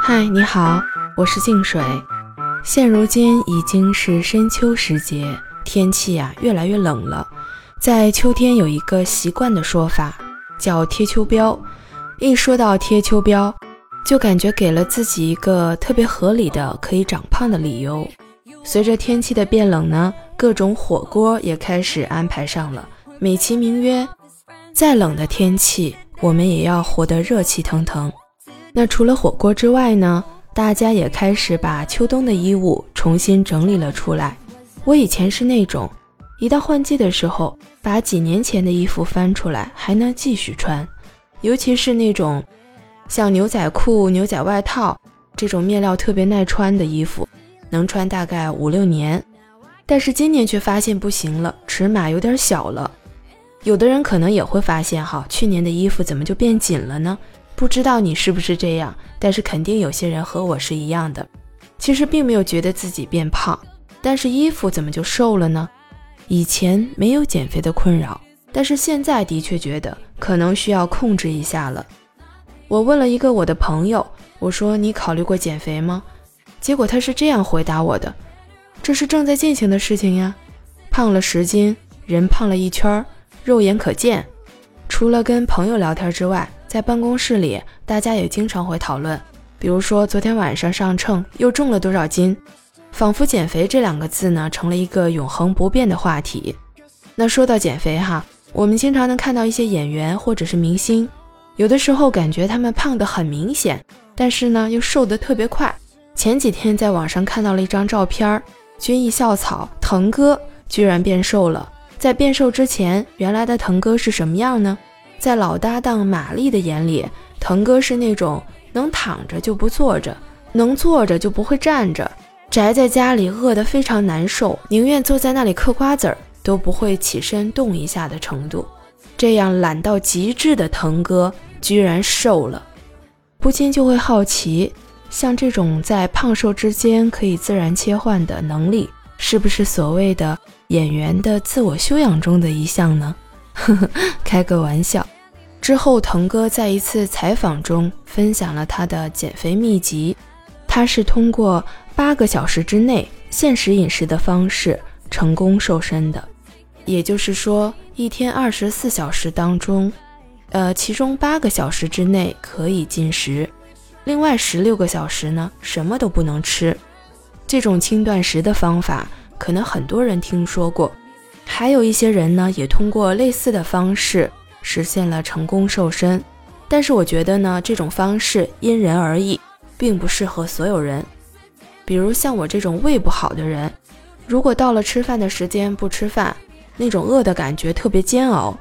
嗨，你好，我是静水。现如今已经是深秋时节，天气啊越来越冷了。在秋天有一个习惯的说法，叫贴秋膘。一说到贴秋膘，就感觉给了自己一个特别合理的可以长胖的理由。随着天气的变冷呢，各种火锅也开始安排上了，美其名曰，再冷的天气，我们也要活得热气腾腾。那除了火锅之外呢，大家也开始把秋冬的衣物重新整理了出来。我以前是那种，一到换季的时候，把几年前的衣服翻出来还能继续穿，尤其是那种像牛仔裤、牛仔外套这种面料特别耐穿的衣服。能穿大概五六年，但是今年却发现不行了，尺码有点小了。有的人可能也会发现，哈，去年的衣服怎么就变紧了呢？不知道你是不是这样，但是肯定有些人和我是一样的。其实并没有觉得自己变胖，但是衣服怎么就瘦了呢？以前没有减肥的困扰，但是现在的确觉得可能需要控制一下了。我问了一个我的朋友，我说你考虑过减肥吗？结果他是这样回答我的：“这是正在进行的事情呀，胖了十斤，人胖了一圈儿，肉眼可见。除了跟朋友聊天之外，在办公室里，大家也经常会讨论，比如说昨天晚上上秤又重了多少斤，仿佛减肥这两个字呢成了一个永恒不变的话题。那说到减肥哈，我们经常能看到一些演员或者是明星，有的时候感觉他们胖得很明显，但是呢又瘦得特别快。”前几天在网上看到了一张照片，军艺校草腾哥居然变瘦了。在变瘦之前，原来的腾哥是什么样呢？在老搭档马丽的眼里，腾哥是那种能躺着就不坐着，能坐着就不会站着，宅在家里饿得非常难受，宁愿坐在那里嗑瓜子儿都不会起身动一下的程度。这样懒到极致的腾哥居然瘦了，不禁就会好奇。像这种在胖瘦之间可以自然切换的能力，是不是所谓的演员的自我修养中的一项呢？呵呵，开个玩笑。之后，腾哥在一次采访中分享了他的减肥秘籍，他是通过八个小时之内限时饮食的方式成功瘦身的。也就是说，一天二十四小时当中，呃，其中八个小时之内可以进食。另外十六个小时呢，什么都不能吃。这种轻断食的方法，可能很多人听说过。还有一些人呢，也通过类似的方式实现了成功瘦身。但是我觉得呢，这种方式因人而异，并不适合所有人。比如像我这种胃不好的人，如果到了吃饭的时间不吃饭，那种饿的感觉特别煎熬。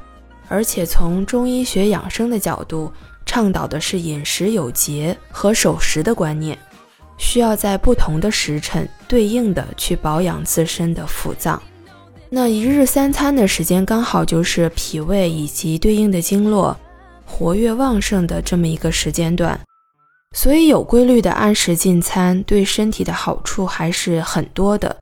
而且从中医学养生的角度，倡导的是饮食有节和守时的观念，需要在不同的时辰对应的去保养自身的腑脏。那一日三餐的时间刚好就是脾胃以及对应的经络活跃旺盛的这么一个时间段，所以有规律的按时进餐对身体的好处还是很多的。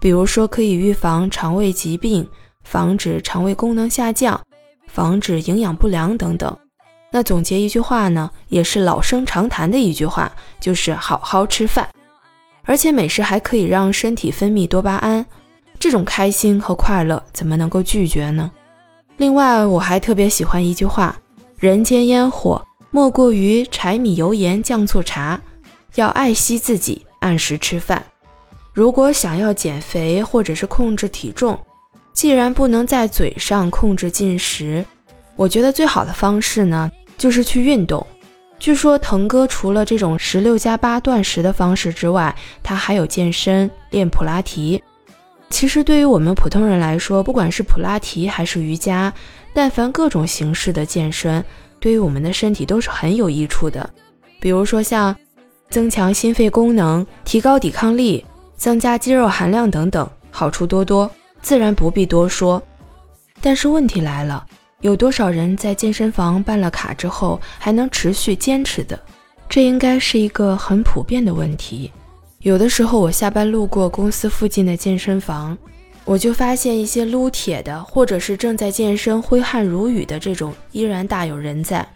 比如说可以预防肠胃疾病，防止肠胃功能下降，防止营养不良等等。那总结一句话呢，也是老生常谈的一句话，就是好好吃饭。而且美食还可以让身体分泌多巴胺，这种开心和快乐怎么能够拒绝呢？另外，我还特别喜欢一句话：人间烟火莫过于柴米油盐酱醋茶，要爱惜自己，按时吃饭。如果想要减肥或者是控制体重，既然不能在嘴上控制进食，我觉得最好的方式呢。就是去运动。据说腾哥除了这种十六加八断食的方式之外，他还有健身、练普拉提。其实对于我们普通人来说，不管是普拉提还是瑜伽，但凡各种形式的健身，对于我们的身体都是很有益处的。比如说像增强心肺功能、提高抵抗力、增加肌肉含量等等，好处多多，自然不必多说。但是问题来了。有多少人在健身房办了卡之后还能持续坚持的？这应该是一个很普遍的问题。有的时候我下班路过公司附近的健身房，我就发现一些撸铁的，或者是正在健身挥汗如雨的这种依然大有人在。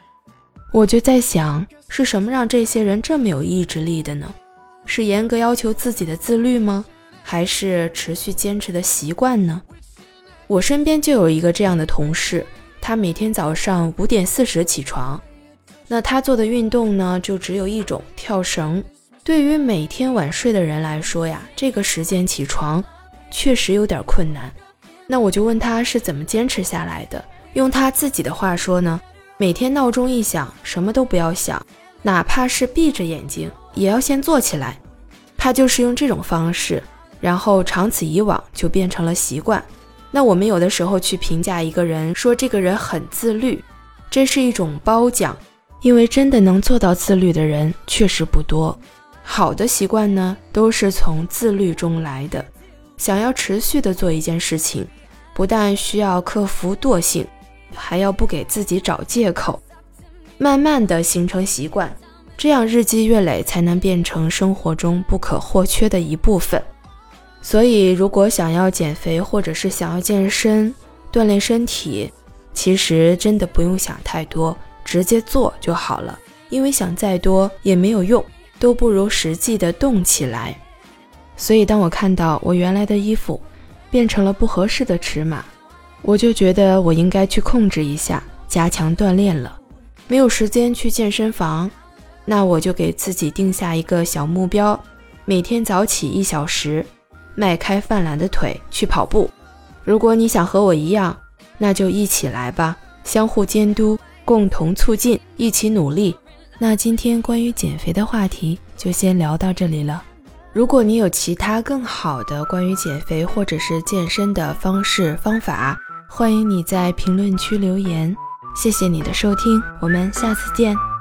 我就在想，是什么让这些人这么有意志力的呢？是严格要求自己的自律吗？还是持续坚持的习惯呢？我身边就有一个这样的同事，他每天早上五点四十起床，那他做的运动呢，就只有一种跳绳。对于每天晚睡的人来说呀，这个时间起床确实有点困难。那我就问他是怎么坚持下来的。用他自己的话说呢，每天闹钟一响，什么都不要想，哪怕是闭着眼睛，也要先坐起来。他就是用这种方式。然后长此以往就变成了习惯。那我们有的时候去评价一个人，说这个人很自律，这是一种褒奖，因为真的能做到自律的人确实不多。好的习惯呢，都是从自律中来的。想要持续的做一件事情，不但需要克服惰性，还要不给自己找借口，慢慢的形成习惯，这样日积月累才能变成生活中不可或缺的一部分。所以，如果想要减肥，或者是想要健身、锻炼身体，其实真的不用想太多，直接做就好了。因为想再多也没有用，都不如实际的动起来。所以，当我看到我原来的衣服变成了不合适的尺码，我就觉得我应该去控制一下，加强锻炼了。没有时间去健身房，那我就给自己定下一个小目标，每天早起一小时。迈开泛蓝的腿去跑步。如果你想和我一样，那就一起来吧，相互监督，共同促进，一起努力。那今天关于减肥的话题就先聊到这里了。如果你有其他更好的关于减肥或者是健身的方式方法，欢迎你在评论区留言。谢谢你的收听，我们下次见。